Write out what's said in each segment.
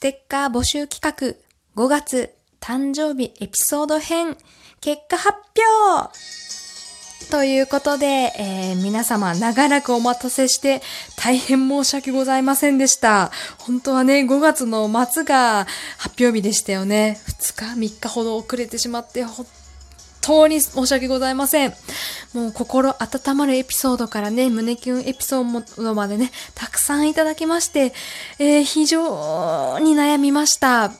テッカー募集企画5月誕生日エピソード編結果発表ということで、えー、皆様長らくお待たせして大変申し訳ございませんでした。本当はね、5月の末が発表日でしたよね。2日、3日ほど遅れてしまって、本当に申し訳ございません。もう心温まるエピソードからね、胸キュンエピソードまでね、たくさんいただきまして、えー、非常に悩みました。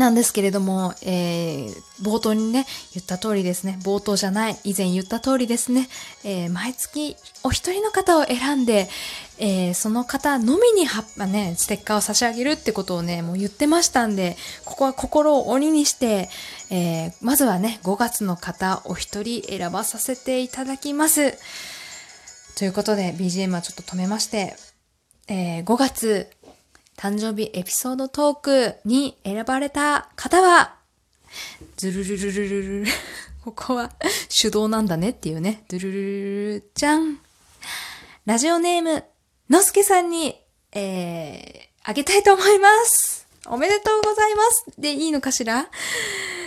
なんですけれども、えー、冒頭にね、言った通りですね、冒頭じゃない、以前言った通りですね、えー、毎月お一人の方を選んで、えー、その方のみにはっね、ステッカーを差し上げるってことをね、もう言ってましたんで、ここは心を鬼にして、えー、まずはね、5月の方お一人選ばさせていただきます。ということで、BGM はちょっと止めまして、えー、5月誕生日エピソードトークに選ばれた方は、ズルルルルルルル。ここは手動なんだねっていうね。ドゥルルルルじゃん。ラジオネーム、のすけさんに、えー、あげたいと思います。おめでとうございます。で、いいのかしら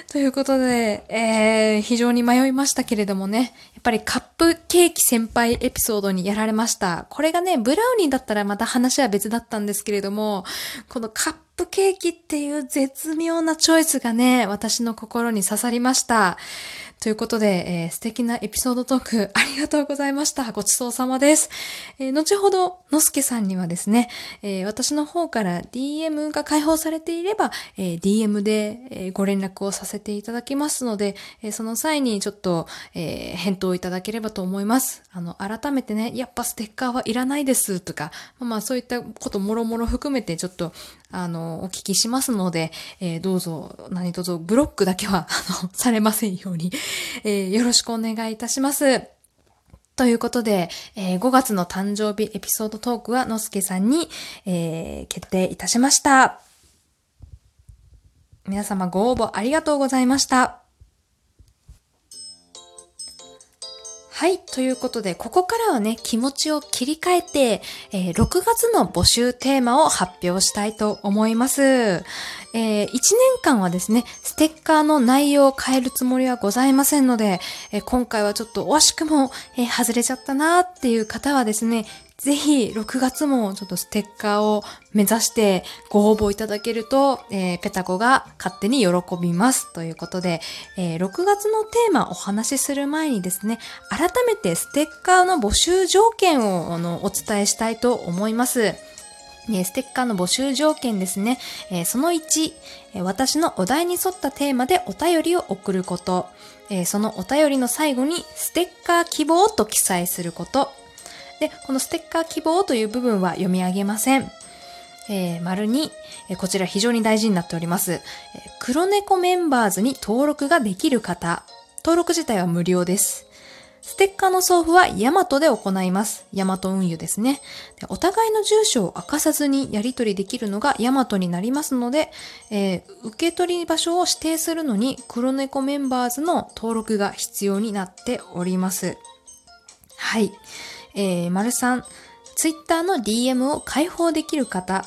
ということで、えー、非常に迷いましたけれどもね、やっぱりカップケーキ先輩エピソードにやられました。これがね、ブラウニーだったらまた話は別だったんですけれども、このカップケーキっていう絶妙なチョイスがね、私の心に刺さりました。ということで、えー、素敵なエピソードトークありがとうございました。ごちそうさまです。えー、後ほど、のすけさんにはですね、えー、私の方から DM が開放されていれば、え DM で、えご連絡をさせせていただきますので、えその際にちょっと、え返答いただければと思います。あの、改めてね、やっぱステッカーはいらないですとか、まあそういったこともろもろ含めてちょっと、あの、お聞きしますので、えどうぞ、何卒ブロックだけは、あの、されませんように、えー、よろしくお願いいたします。ということで、えー、5月の誕生日エピソードトークはのすけさんに、えー、決定いたしました。皆様ご応募ありがとうございました。はい。ということで、ここからはね、気持ちを切り替えて、えー、6月の募集テーマを発表したいと思います。えー、1年間はですね、ステッカーの内容を変えるつもりはございませんので、えー、今回はちょっと惜しくも、え外れちゃったなーっていう方はですね、ぜひ6月もちょっとステッカーを目指してご応募いただけると、えー、ペタコが勝手に喜びます。ということで、えー、6月のテーマお話しする前にですね、改めてステッカーの募集条件をあのお伝えしたいと思います。ステッカーの募集条件ですね。えー、その1、えー、私のお題に沿ったテーマでお便りを送ること。えー、そのお便りの最後にステッカー希望と記載すること。で、このステッカー希望という部分は読み上げません。えー、丸に、えー、こちら非常に大事になっております。えー、黒猫メンバーズに登録ができる方。登録自体は無料です。ステッカーの送付はヤマトで行います。ヤマト運輸ですねで。お互いの住所を明かさずにやり取りできるのがヤマトになりますので、えー、受け取り場所を指定するのに黒猫メンバーズの登録が必要になっております。はい。えー、丸3、ツイッターの DM を開放できる方、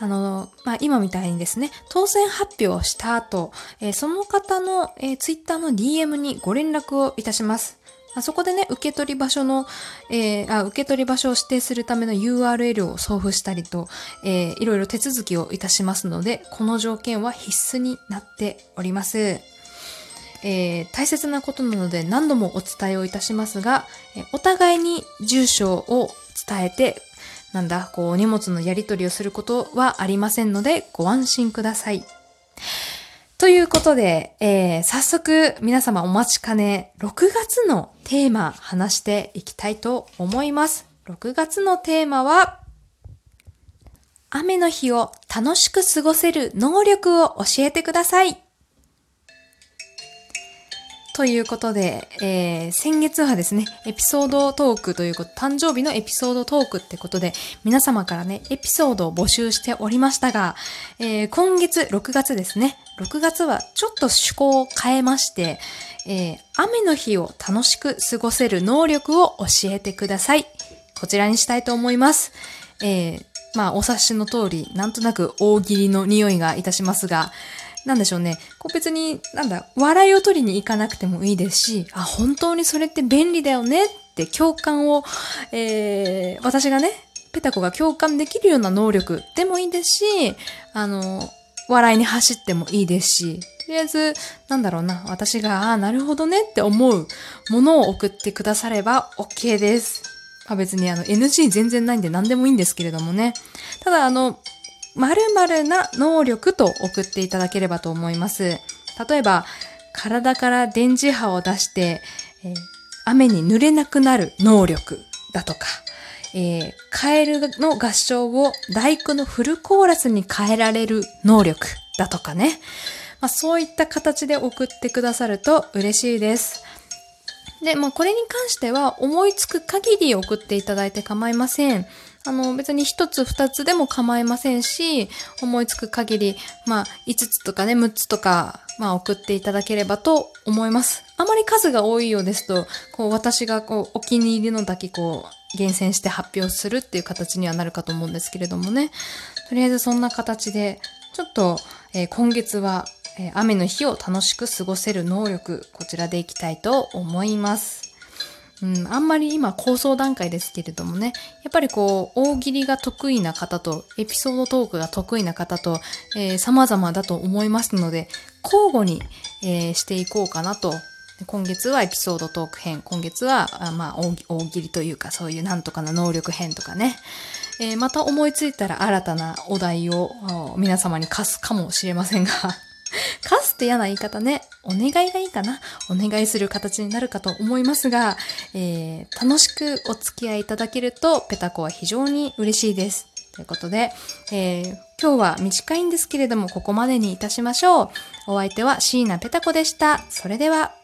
あの、まあ、今みたいにですね、当選発表した後、えー、その方の、えー、ツイッターの DM にご連絡をいたします。あそこでね、受け取り場所の、えー、あ、受け取り場所を指定するための URL を送付したりと、えー、いろいろ手続きをいたしますので、この条件は必須になっております。えー、大切なことなので何度もお伝えをいたしますが、えお互いに住所を伝えて、なんだ、こう、荷物のやり取りをすることはありませんので、ご安心ください。ということで、えー、早速皆様お待ちかね、6月のテーマ話していきたいと思います。6月のテーマは、雨の日を楽しく過ごせる能力を教えてください。ということで、えー、先月はですね、エピソードトークということ、誕生日のエピソードトークってことで、皆様からね、エピソードを募集しておりましたが、えー、今月、6月ですね、6月はちょっと趣向を変えまして、えー、雨の日を楽しく過ごせる能力を教えてください。こちらにしたいと思います。えー、まあ、お察しの通り、なんとなく大喜利の匂いがいたしますが、なんでしょうね。こう別に、なんだ、笑いを取りに行かなくてもいいですし、あ、本当にそれって便利だよねって共感を、えー、私がね、ペタコが共感できるような能力でもいいですし、あの、笑いに走ってもいいですし、とりあえず、なんだろうな、私が、ああ、なるほどねって思うものを送ってくだされば OK です。まあ、別にあの NG 全然ないんで何でもいいんですけれどもね。ただあの、〇〇な能力と送っていただければと思います。例えば、体から電磁波を出して、えー、雨に濡れなくなる能力だとか、えー、カエルの合唱を大工のフルコーラスに変えられる能力だとかね。まあ、そういった形で送ってくださると嬉しいです。で、まあ、これに関しては思いつく限り送っていただいて構いません。あの、別に一つ二つでも構いませんし、思いつく限り、まあ、五つとかね、六つとか、まあ、送っていただければと思います。あまり数が多いようですと、こう、私がこう、お気に入りのだけこう、厳選して発表するっていう形にはなるかと思うんですけれどもね。とりあえずそんな形で、ちょっと、えー、今月はえ雨の日を楽しく過ごせる能力、こちらでいきたいと思います。うん、あんまり今構想段階ですけれどもね、やっぱりこう、大喜利が得意な方と、エピソードトークが得意な方と、えー、様々だと思いますので、交互に、えー、していこうかなと。今月はエピソードトーク編、今月は、あまあ大、大喜利というか、そういうなんとかな能力編とかね。えー、また思いついたら新たなお題を皆様に貸すかもしれませんがかすっと嫌な言い方ね。お願いがいいかな。お願いする形になるかと思いますが、えー、楽しくお付き合いいただけると、ペタコは非常に嬉しいです。ということで、えー、今日は短いんですけれども、ここまでにいたしましょう。お相手は椎名ペタコでした。それでは。